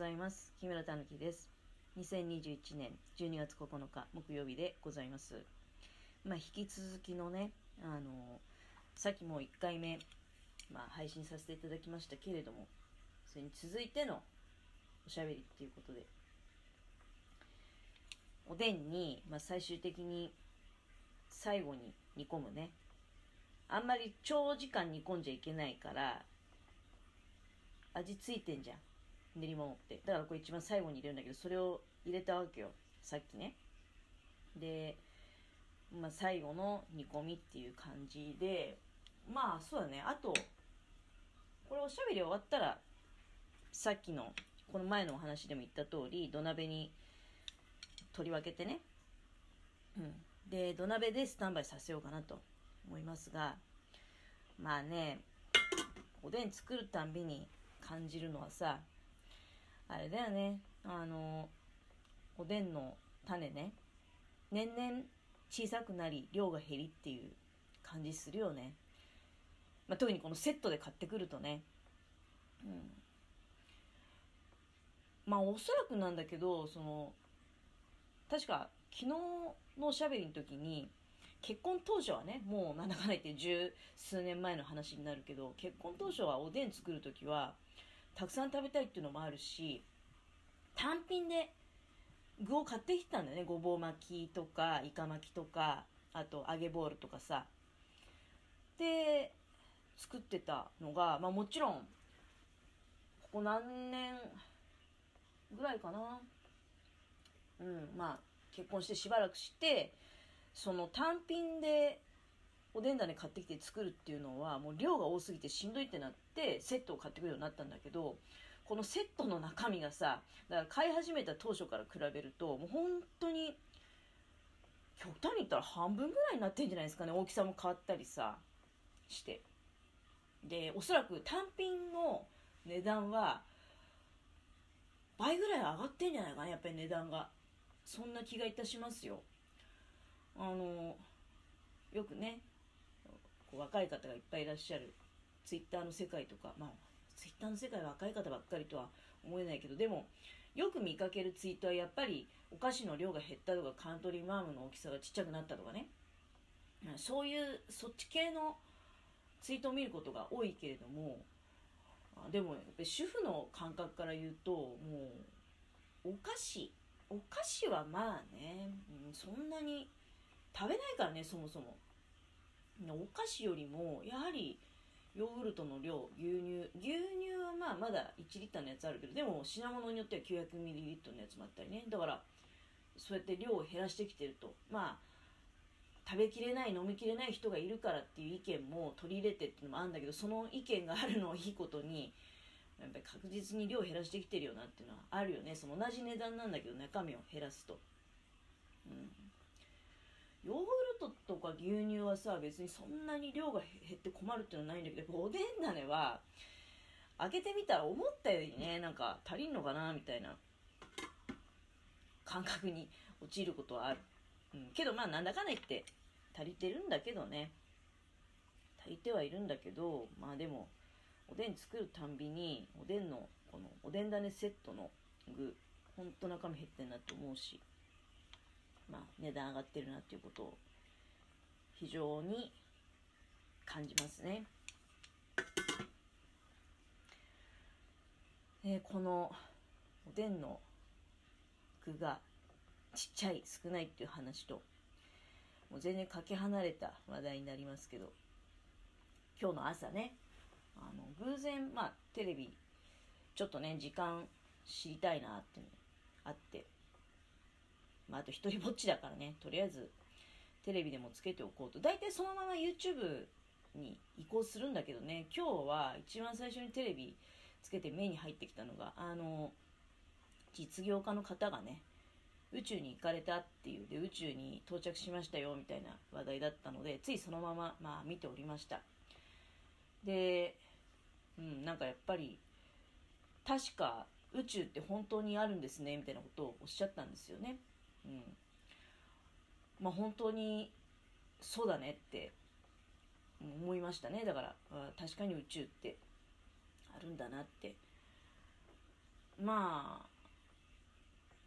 ざいます。木村たぬきです。2021年12月9日木曜日でございます。まあ引き続きのねあのさっきも1回目、まあ、配信させていただきましたけれどもそれに続いてのおしゃべりっていうことでおでんに、まあ、最終的に最後に煮込むね。あんまり長時間煮込んじゃいけないから味ついてんじゃん。練り物って。だからこれ一番最後に入れるんだけどそれを入れたわけよ。さっきね。で、まあ、最後の煮込みっていう感じでまあそうだね。あとこれおしゃべり終わったらさっきのこの前のお話でも言った通り土鍋に取り分けてね、うん、で土鍋でスタンバイさせようかなと思いますがまあねおでん作るたんびに感じるのはさあれだよね。あのおでんの種ね。年々小さくなり量が減りっていう感じするよね、まあ、特にこのセットで買ってくるとね。うん。まあおそらくなんだけどその確か昨日のおしゃべりの時に結婚当初はねもうなんだかんだ言って十数年前の話になるけど結婚当初はおでん作る時はたくさん食べたいっていうのもあるし単品で具を買ってきたんだよね。ごぼう巻きとかイカ巻きとかあと揚げボールとかさ。で作ってたのが、まあ、もちろんここ何年ぐらいかな。うんまあ結婚してしばらくしてその単品でおでん種買ってきて作るっていうのはもう量が多すぎてしんどいってなってセットを買ってくるようになったんだけどこのセットの中身がさだから買い始めた当初から比べるともう本当に極端に言ったら半分ぐらいになってんじゃないですかね大きさも変わったりさして。でおそらく単品の値段は倍ぐらい上がってんじゃないかなやっぱり値段が。そんな気がいたしますよ。あのよくね若い方がいっぱいいらっしゃる。ツイッターの世界とか、まあ、ツイッターの世界は若い方ばっかりとは思えないけど。でもよく見かけるツイートはやっぱりお菓子の量が減ったとかカントリーマームの大きさがちっちゃくなったとかね。そういうそっち系のツイートを見ることが多いけれどもでもやっぱり主婦の感覚から言うともうお菓子お菓子はまあね、うん、そんなに食べないからねそもそも。お菓子よりもやはりヨーグルトの量牛乳。牛乳はまあまだ1リッターのやつあるけどでも品物によっては 900ml のやつもあったりね。だからそうやって量を減らしてきてると。まあ食べきれない飲みきれない人がいるからっていう意見も取り入れてっていうのもあるんだけどその意見があるのをいいことにやっぱり確実に量を減らしてきてるよなっていうのはあるよね。その同じ値段なんだけど中身を減らすと、うん、とか牛乳はさ別にそんなに量が減って困るっていうのはないんだけどおでん種は開けてみたら思ったよりねなんか足りんのかなみたいな感覚に陥ることはある、うん、けどまあなんだかんだ言って足りてるんだけどね。足りてはいるんだけどまあでもおでん作るたんびにおでんのこのおでん種セットの具ほんと中身減ってんなって思うしまあ、値段上がってるなっていうことを非常に感じますね。えこのおでんの具がちっちゃい少ないっていう話ともう全然かけ離れた話題になりますけど今日の朝ねあの偶然まあテレビちょっとね時間知りたいなってあってまあ、あと一人ぼっちだからね、とりあえずテレビでもつけておこうと。大体そのまま YouTube に移行するんだけどね、今日は一番最初にテレビつけて目に入ってきたのが、あの、実業家の方がね、宇宙に行かれたっていうで宇宙に到着しましたよみたいな話題だったのでついそのまま、まあ、見ておりました。で、うん、なんかやっぱり確か宇宙って本当にあるんですねみたいなことをおっしゃったんですよね。うん、まあ本当にそうだねって思いましたね。だから確かに宇宙ってあるんだなって。まあ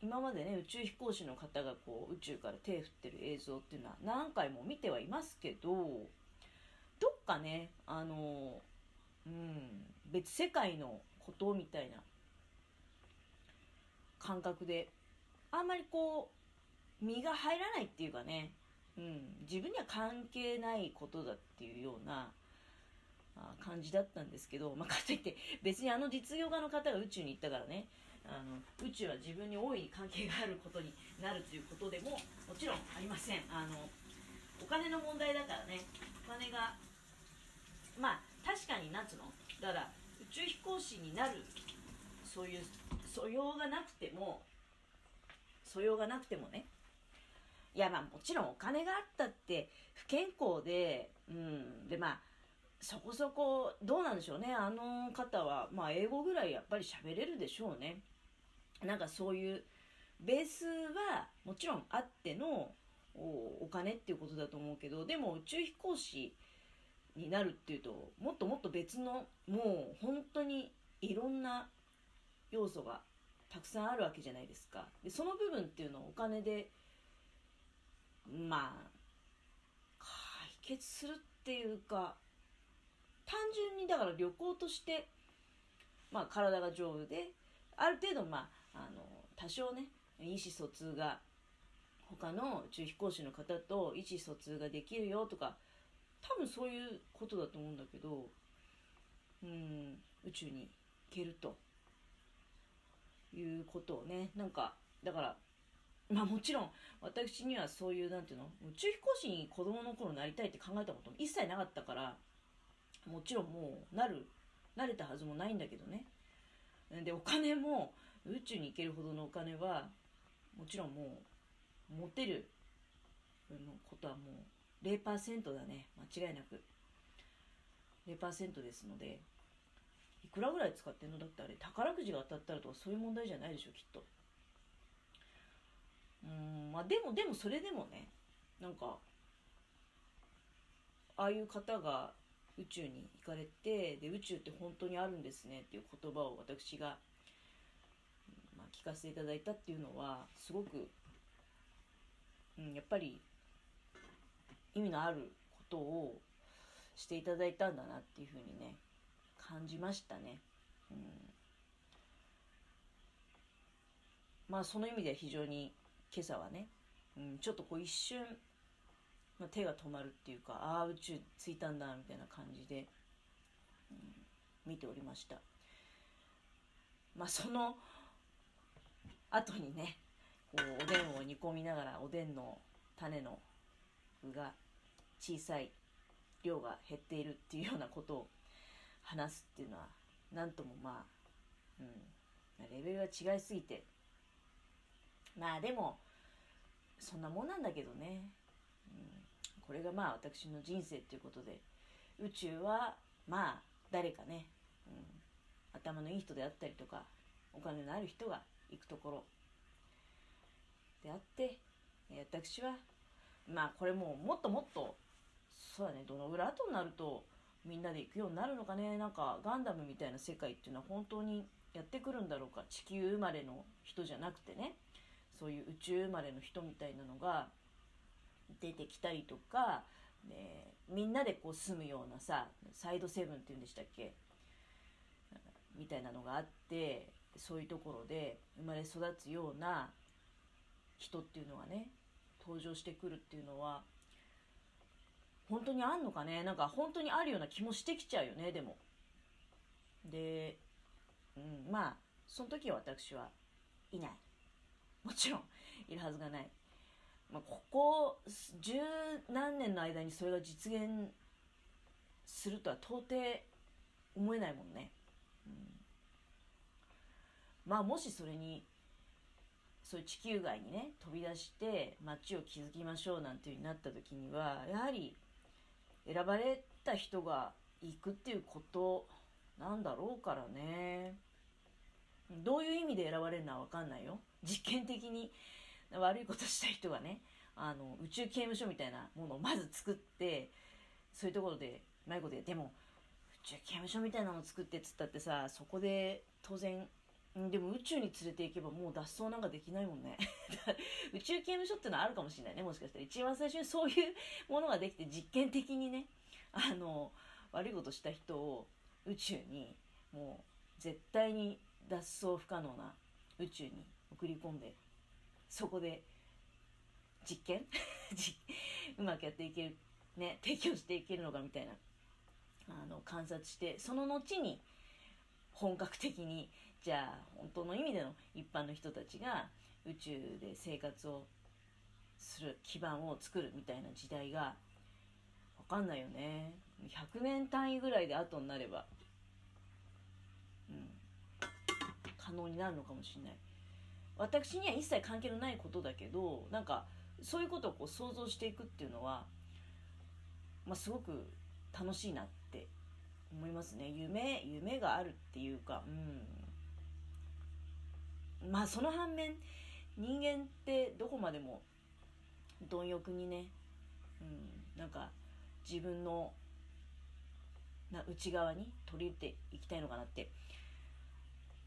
今までね宇宙飛行士の方がこう宇宙から手振ってる映像っていうのは何回も見てはいますけどどっかねあのうん別世界のことみたいな感覚であんまりこう身が入らないっていうかね、うん、自分には関係ないことだっていうような感じだったんですけど、まあ、かといって別にあの実業家の方が宇宙に行ったからね。あの宇宙は自分に大いに関係があることになるということでももちろんありません。あのお金の問題だからね。お金がまあ確かになつの？だから宇宙飛行士になるそういう素養がなくても素養がなくてもねいやまあもちろんお金があったって不健康でうん。でまあそこそこどうなんでしょうね。あの方はまあ英語ぐらいやっぱり喋れるでしょうね。なんかそういうベースはもちろんあってのお金っていうことだと思うけどでも宇宙飛行士になるっていうともっともっと別のもう本当にいろんな要素がたくさんあるわけじゃないですか。でその部分っていうのをお金でまあ解決するっていうか単純にだから旅行としてまあ体が丈夫である程度まああの多少ね意思疎通が他の宇宙飛行士の方と意思疎通ができるよとか多分そういうことだと思うんだけどうん宇宙に行けるということをねなんかだからまあもちろん私にはそういうなんていうの宇宙飛行士に子供の頃なりたいって考えたことも一切なかったからもちろんもうなる慣れたはずもないんだけどね。でお金も宇宙に行けるほどのお金はもちろんもう持てるのことはもう0%だね。間違いなく。0%ですのでいくらぐらい使ってんの？だってあれ宝くじが当たったらとかそういう問題じゃないでしょきっと。うんまあでもでもそれでもねなんかああいう方が宇宙に行かれてで宇宙って本当にあるんですねっていう言葉を私がまあ聞かせていただいたっていうのはすごく、うん、やっぱり意味のあることをしていただいたんだなっていうふうにね感じましたね。うん、まあその意味では非常に今朝はね、うん、ちょっとこう一瞬、まあ、手が止まるっていうかああ宇宙着いたんだみたいな感じで、うん、見ておりました。まあその後にねこうおでんを煮込みながらおでんの種の具が小さい量が減っているっていうようなことを話すっていうのは何ともまあ、うん、レベルが違いすぎてまあでもそんなもんなんだけどね、うん、これがまあ私の人生っていうことで宇宙はまあ誰かね、うん、頭のいい人であったりとかお金のある人が行くところ。であって私はまあこれももっともっとそうだね。どのぐらい後になるとみんなで行くようになるのかね。なんかガンダムみたいな世界っていうのは本当にやってくるんだろうか。地球生まれの人じゃなくてね。そういう宇宙生まれの人みたいなのが出てきたりとか、ね、みんなでこう住むようなさサイドセブンっていうんでしたっけ？みたいなのがあってそういうところで生まれ育つような人っていうのがね登場してくるっていうのは本当にあんのかね？なんか本当にあるような気もしてきちゃうよねでも。で、うん、まあその時は私はいない。もちろんいるはずがない、まあ、ここ十何年の間にそれが実現するとは到底思えないもんね。うん。まあもしそれにそういう地球外にね飛び出して街を築きましょうなんていうになった時にはやはり選ばれた人が行くっていうことなんだろうからね。どういう意味で選ばれるのは分かんないよ。実験的に悪いことした人がねあの宇宙刑務所みたいなものをまず作ってそういうところでうまいことででも宇宙刑務所みたいなのを作ってっつったってさそこで当然でも宇宙に連れて行けばもう脱走なんかできないもんね。宇宙刑務所ってのはあるかもしれないねもしかしたら。一番最初にそういうものができて実験的にねあの悪いことした人を宇宙にもう絶対に脱走不可能な宇宙に送り込んでそこで実験？うまくやっていけるね提供していけるのかみたいな。あの観察してその後に本格的にじゃあ本当の意味での一般の人たちが宇宙で生活をする基盤を作るみたいな時代が分かんないよね。100年単位ぐらいで後になればうん可能になるのかもしれない。私には一切関係のないことだけどなんかそういうことをこう想像していくっていうのは、まあ、すごく楽しいなって思いますね。夢夢があるっていうかうん。まあその反面人間ってどこまでも貪欲にね、うん、なんか自分のな内側に取り入れていきたいのかなって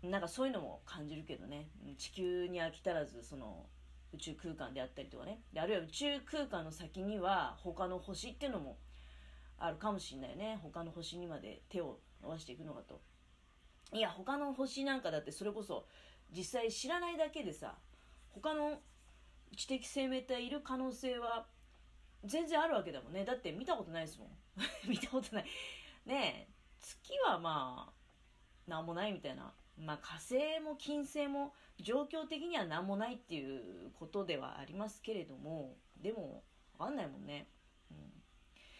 なんかそういうのも感じるけどね。地球に飽き足らずその宇宙空間であったりとかね。であるいは宇宙空間の先には他の星っていうのもあるかもしんないよね。他の星にまで手を伸ばしていくのかと。いや他の星なんかだってそれこそ実際知らないだけでさ他の知的生命体いる可能性は全然あるわけだもんね。だって見たことないですもん。見たことない。ねえ月はまあなんもないみたいな。まあ火星も金星も状況的には何もないっていうことではありますけれどもでも分かんないもんね、うん。